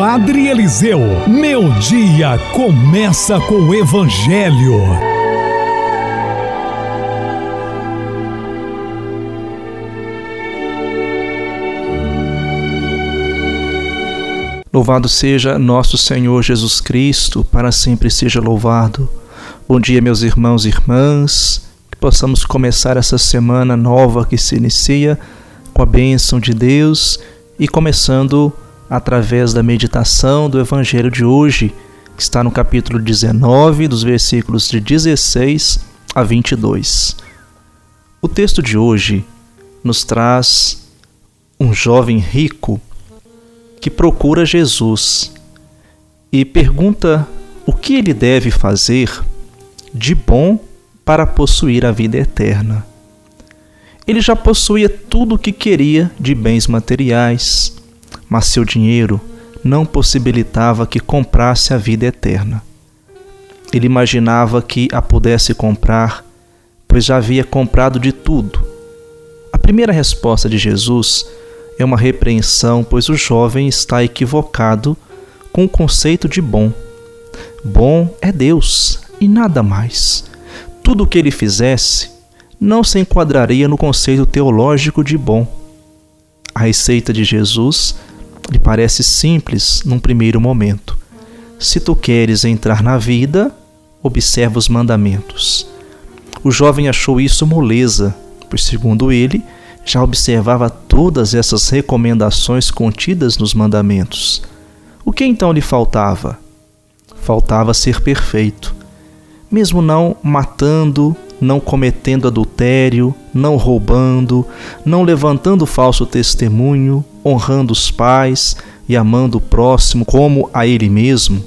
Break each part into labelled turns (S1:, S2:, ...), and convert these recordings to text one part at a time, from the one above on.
S1: Padre Eliseu, meu dia começa com o Evangelho.
S2: Louvado seja nosso Senhor Jesus Cristo, para sempre seja louvado. Bom dia, meus irmãos e irmãs, que possamos começar essa semana nova que se inicia com a bênção de Deus e começando através da meditação do Evangelho de hoje, que está no capítulo 19, dos versículos de 16 a 22. O texto de hoje nos traz um jovem rico que procura Jesus e pergunta o que ele deve fazer de bom para possuir a vida eterna. Ele já possuía tudo o que queria de bens materiais, mas seu dinheiro não possibilitava que comprasse a vida eterna. Ele imaginava que a pudesse comprar, pois já havia comprado de tudo. A primeira resposta de Jesus é uma repreensão, pois o jovem está equivocado com o conceito de bom. Bom é Deus e nada mais. Tudo o que ele fizesse não se enquadraria no conceito teológico de bom. A receita de Jesus lhe parece simples num primeiro momento. Se tu queres entrar na vida, observa os mandamentos. O jovem achou isso moleza, pois, segundo ele, já observava todas essas recomendações contidas nos mandamentos. O que então lhe faltava? Faltava ser perfeito. Mesmo não matando, não cometendo adultério, não roubando, não levantando falso testemunho, honrando os pais e amando o próximo como a ele mesmo,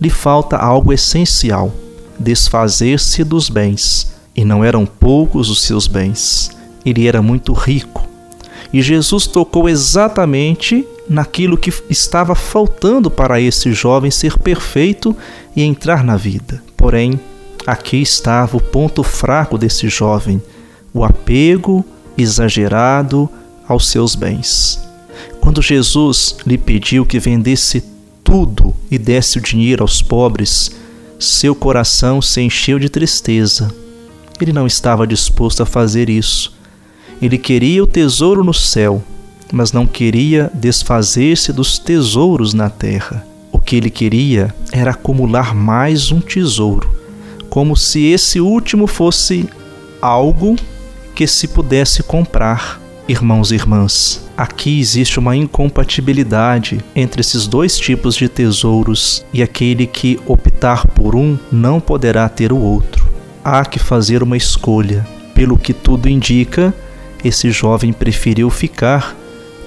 S2: lhe falta algo essencial: desfazer-se dos bens. E não eram poucos os seus bens ele era muito rico. E Jesus tocou exatamente naquilo que estava faltando para esse jovem ser perfeito e entrar na vida. Porém, aqui estava o ponto fraco desse jovem: o apego exagerado aos seus bens. Quando Jesus lhe pediu que vendesse tudo e desse o dinheiro aos pobres, seu coração se encheu de tristeza. Ele não estava disposto a fazer isso ele queria o tesouro no céu, mas não queria desfazer-se dos tesouros na terra. O que ele queria era acumular mais um tesouro, como se esse último fosse algo que se pudesse comprar. Irmãos e irmãs, aqui existe uma incompatibilidade entre esses dois tipos de tesouros e aquele que optar por um não poderá ter o outro. Há que fazer uma escolha. Pelo que tudo indica, esse jovem preferiu ficar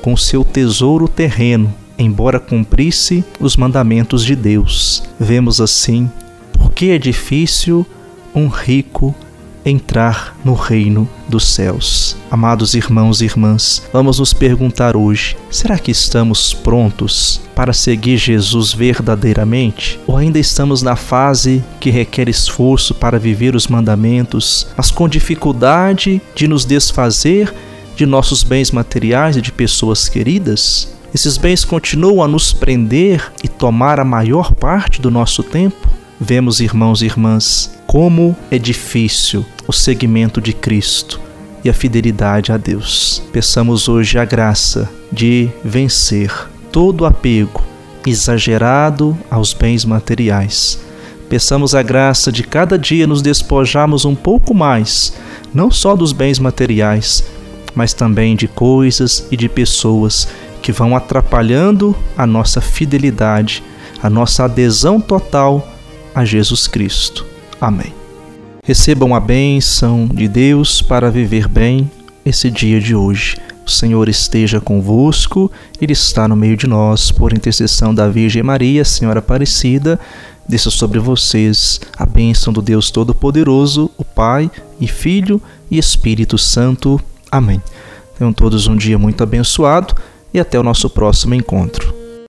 S2: com seu tesouro terreno, embora cumprisse os mandamentos de Deus. Vemos assim porque é difícil um rico entrar no reino dos céus. Amados irmãos e irmãs, vamos nos perguntar hoje: será que estamos prontos para seguir Jesus verdadeiramente? Ou ainda estamos na fase que requer esforço para viver os mandamentos, mas com dificuldade de nos desfazer de nossos bens materiais e de pessoas queridas? Esses bens continuam a nos prender e tomar a maior parte do nosso tempo? Vemos, irmãos e irmãs, como é difícil o seguimento de Cristo e a fidelidade a Deus. Peçamos hoje a graça de vencer todo apego exagerado aos bens materiais. Peçamos a graça de cada dia nos despojarmos um pouco mais, não só dos bens materiais, mas também de coisas e de pessoas que vão atrapalhando a nossa fidelidade, a nossa adesão total a Jesus Cristo. Amém. Recebam a bênção de Deus para viver bem esse dia de hoje. O Senhor esteja convosco, Ele está no meio de nós, por intercessão da Virgem Maria, Senhora Aparecida, desça sobre vocês a bênção do Deus Todo-Poderoso, o Pai e Filho e Espírito Santo. Amém. Tenham todos um dia muito abençoado e até o nosso próximo encontro.